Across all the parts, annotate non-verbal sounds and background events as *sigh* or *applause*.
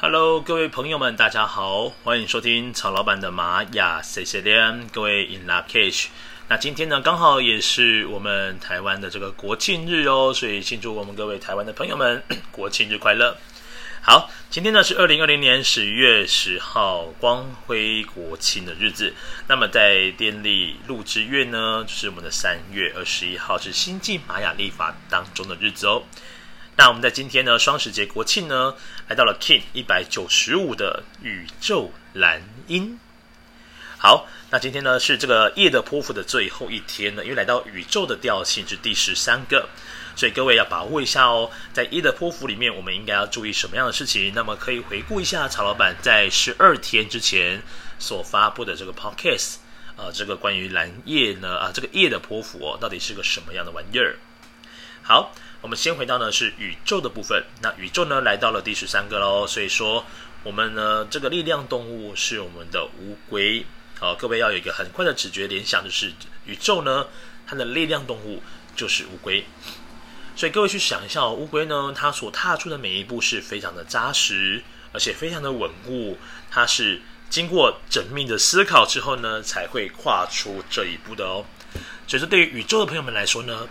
Hello，各位朋友们，大家好，欢迎收听曹老板的玛雅 C C N，各位 In Lak'ech。那今天呢，刚好也是我们台湾的这个国庆日哦，所以庆祝我们各位台湾的朋友们 *clears throat* 国庆日快乐。好，今天呢是二零二零年十月十号光辉国庆的日子。那么在电力录制月呢，就是我们的三月二十一号，是星际玛雅历法当中的日子哦。那我们在今天呢，双十节国庆呢，来到了 King 一百九十五的宇宙蓝鹰。好，那今天呢是这个夜的泼妇的最后一天呢，因为来到宇宙的调性是第十三个，所以各位要把握一下哦。在夜的泼妇里面，我们应该要注意什么样的事情？那么可以回顾一下曹老板在十二天之前所发布的这个 Podcast，呃，这个关于蓝夜呢，啊，这个夜的泼妇哦，到底是个什么样的玩意儿？好。我们先回到呢是宇宙的部分，那宇宙呢来到了第十三个喽，所以说我们呢这个力量动物是我们的乌龟，好，各位要有一个很快的直觉联想，就是宇宙呢它的力量动物就是乌龟，所以各位去想一下，乌龟呢它所踏出的每一步是非常的扎实，而且非常的稳固，它是经过缜密的思考之后呢才会跨出这一步的哦，所以说对于宇宙的朋友们来说呢。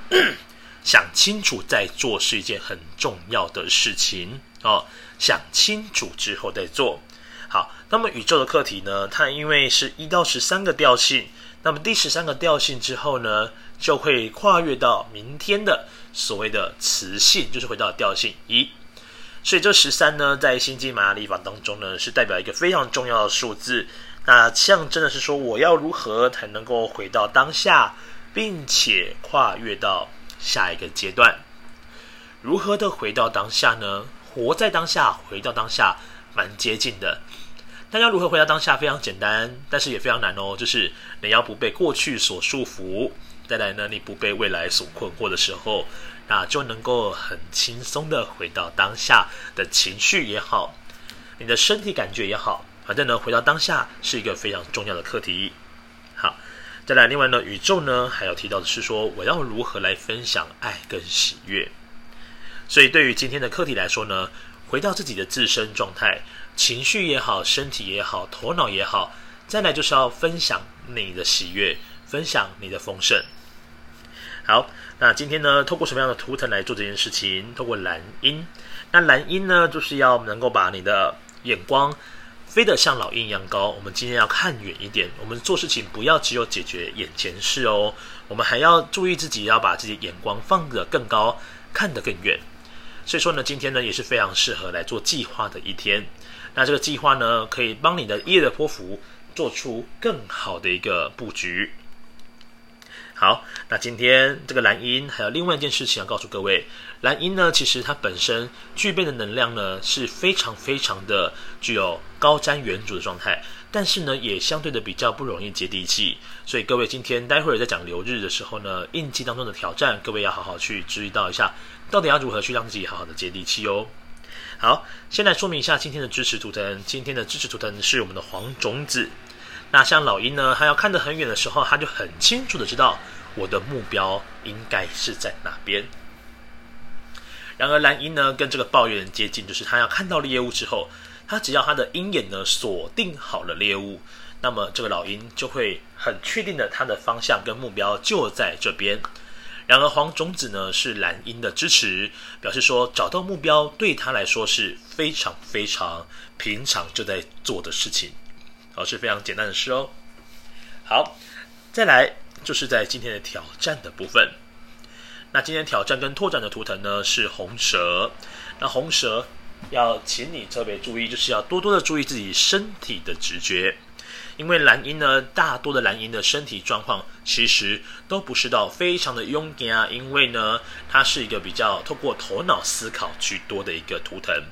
想清楚再做是一件很重要的事情哦。想清楚之后再做。好，那么宇宙的课题呢？它因为是一到十三个调性，那么第十三个调性之后呢，就会跨越到明天的所谓的磁性，就是回到调性一。所以这十三呢，在星际玛雅历法当中呢，是代表一个非常重要的数字。那象征的是说，我要如何才能够回到当下，并且跨越到。下一个阶段，如何的回到当下呢？活在当下，回到当下，蛮接近的。大家如何回到当下？非常简单，但是也非常难哦。就是你要不被过去所束缚，再来呢，你不被未来所困惑的时候，那就能够很轻松的回到当下的情绪也好，你的身体感觉也好，反正呢，回到当下是一个非常重要的课题。再来，另外呢，宇宙呢还要提到的是说，我要如何来分享爱跟喜悦。所以，对于今天的课题来说呢，回到自己的自身状态，情绪也好，身体也好，头脑也好，再来就是要分享你的喜悦，分享你的丰盛。好，那今天呢，透过什么样的图腾来做这件事情？透过蓝鹰。那蓝鹰呢，就是要能够把你的眼光。飞得像老鹰一样高。我们今天要看远一点，我们做事情不要只有解决眼前事哦，我们还要注意自己要把自己眼光放得更高，看得更远。所以说呢，今天呢也是非常适合来做计划的一天。那这个计划呢，可以帮你的业的波幅做出更好的一个布局。好，那今天这个蓝鹰还有另外一件事情要告诉各位。蓝鹰呢，其实它本身具备的能量呢是非常非常的具有高瞻远瞩的状态，但是呢也相对的比较不容易接地气。所以各位今天待会儿在讲流日的时候呢，印记当中的挑战，各位要好好去注意到一下，到底要如何去让自己好好的接地气哦。好，先来说明一下今天的支持图腾，今天的支持图腾是我们的黄种子。那像老鹰呢，它要看得很远的时候，它就很清楚的知道我的目标应该是在哪边。然而蓝鹰呢，跟这个抱怨人接近，就是他要看到猎物之后，他只要他的鹰眼呢锁定好了猎物，那么这个老鹰就会很确定的，它的方向跟目标就在这边。然而黄种子呢是蓝鹰的支持，表示说找到目标对他来说是非常非常平常就在做的事情。而，是非常简单的事哦。好，再来就是在今天的挑战的部分。那今天挑战跟拓展的图腾呢是红蛇。那红蛇要请你特别注意，就是要多多的注意自己身体的直觉，因为蓝鹰呢，大多的蓝鹰的身体状况其实都不是到非常的勇敢啊，因为呢，它是一个比较透过头脑思考居多的一个图腾。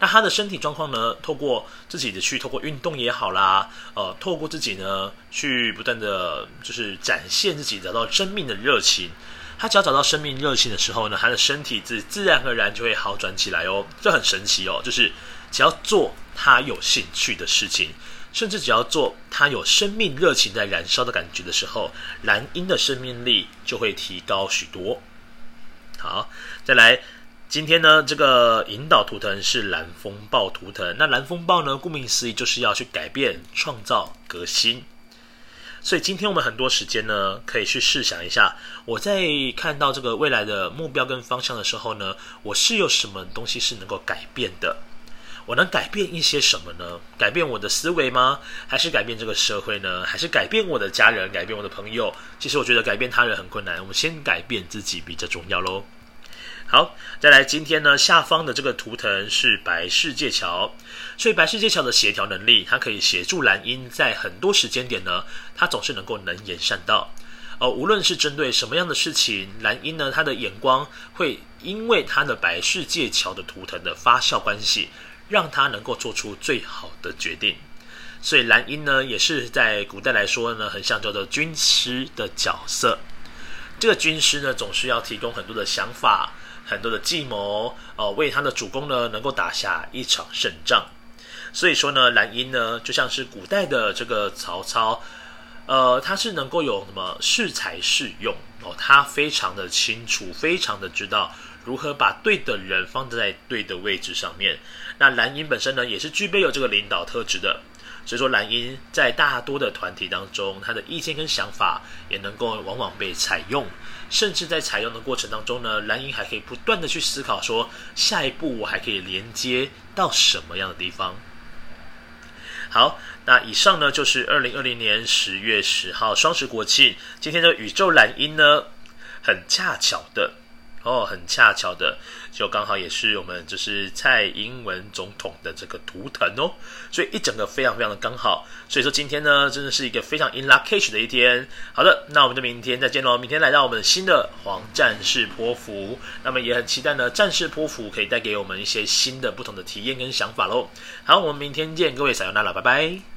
那他的身体状况呢？透过自己的去，透过运动也好啦，呃，透过自己呢，去不断的，就是展现自己，找到生命的热情。他只要找到生命热情的时候呢，他的身体自自然而然就会好转起来哦。这很神奇哦，就是只要做他有兴趣的事情，甚至只要做他有生命热情在燃烧的感觉的时候，蓝鹰的生命力就会提高许多。好，再来。今天呢，这个引导图腾是蓝风暴图腾。那蓝风暴呢，顾名思义就是要去改变、创造、革新。所以今天我们很多时间呢，可以去试想一下，我在看到这个未来的目标跟方向的时候呢，我是有什么东西是能够改变的？我能改变一些什么呢？改变我的思维吗？还是改变这个社会呢？还是改变我的家人？改变我的朋友？其实我觉得改变他人很困难，我们先改变自己比较重要喽。好，再来，今天呢，下方的这个图腾是白世界桥，所以白世界桥的协调能力，它可以协助蓝鹰在很多时间点呢，它总是能够能言善道。哦，无论是针对什么样的事情，蓝鹰呢，它的眼光会因为它的白世界桥的图腾的发酵关系，让它能够做出最好的决定。所以蓝鹰呢，也是在古代来说呢，很像叫做军师的角色。这个军师呢，总是要提供很多的想法。很多的计谋，哦、呃，为他的主公呢，能够打下一场胜仗。所以说呢，蓝鹰呢，就像是古代的这个曹操，呃，他是能够有什么适才适用哦，他非常的清楚，非常的知道如何把对的人放在对的位置上面。那蓝鹰本身呢，也是具备有这个领导特质的。所以说，蓝鹰在大多的团体当中，他的意见跟想法也能够往往被采用。甚至在采用的过程当中呢，蓝鹰还可以不断的去思考说，下一步我还可以连接到什么样的地方。好，那以上呢就是二零二零年十月十号双十国庆，今天的宇宙蓝鹰呢，很恰巧的。哦，很恰巧的，就刚好也是我们就是蔡英文总统的这个图腾哦，所以一整个非常非常的刚好，所以说今天呢，真的是一个非常 in luckish 的一天。好的，那我们就明天再见喽，明天来到我们新的黄战士波符，那么也很期待呢，战士波符可以带给我们一些新的不同的体验跟想法喽。好，我们明天见，各位撒由那拉，拜拜。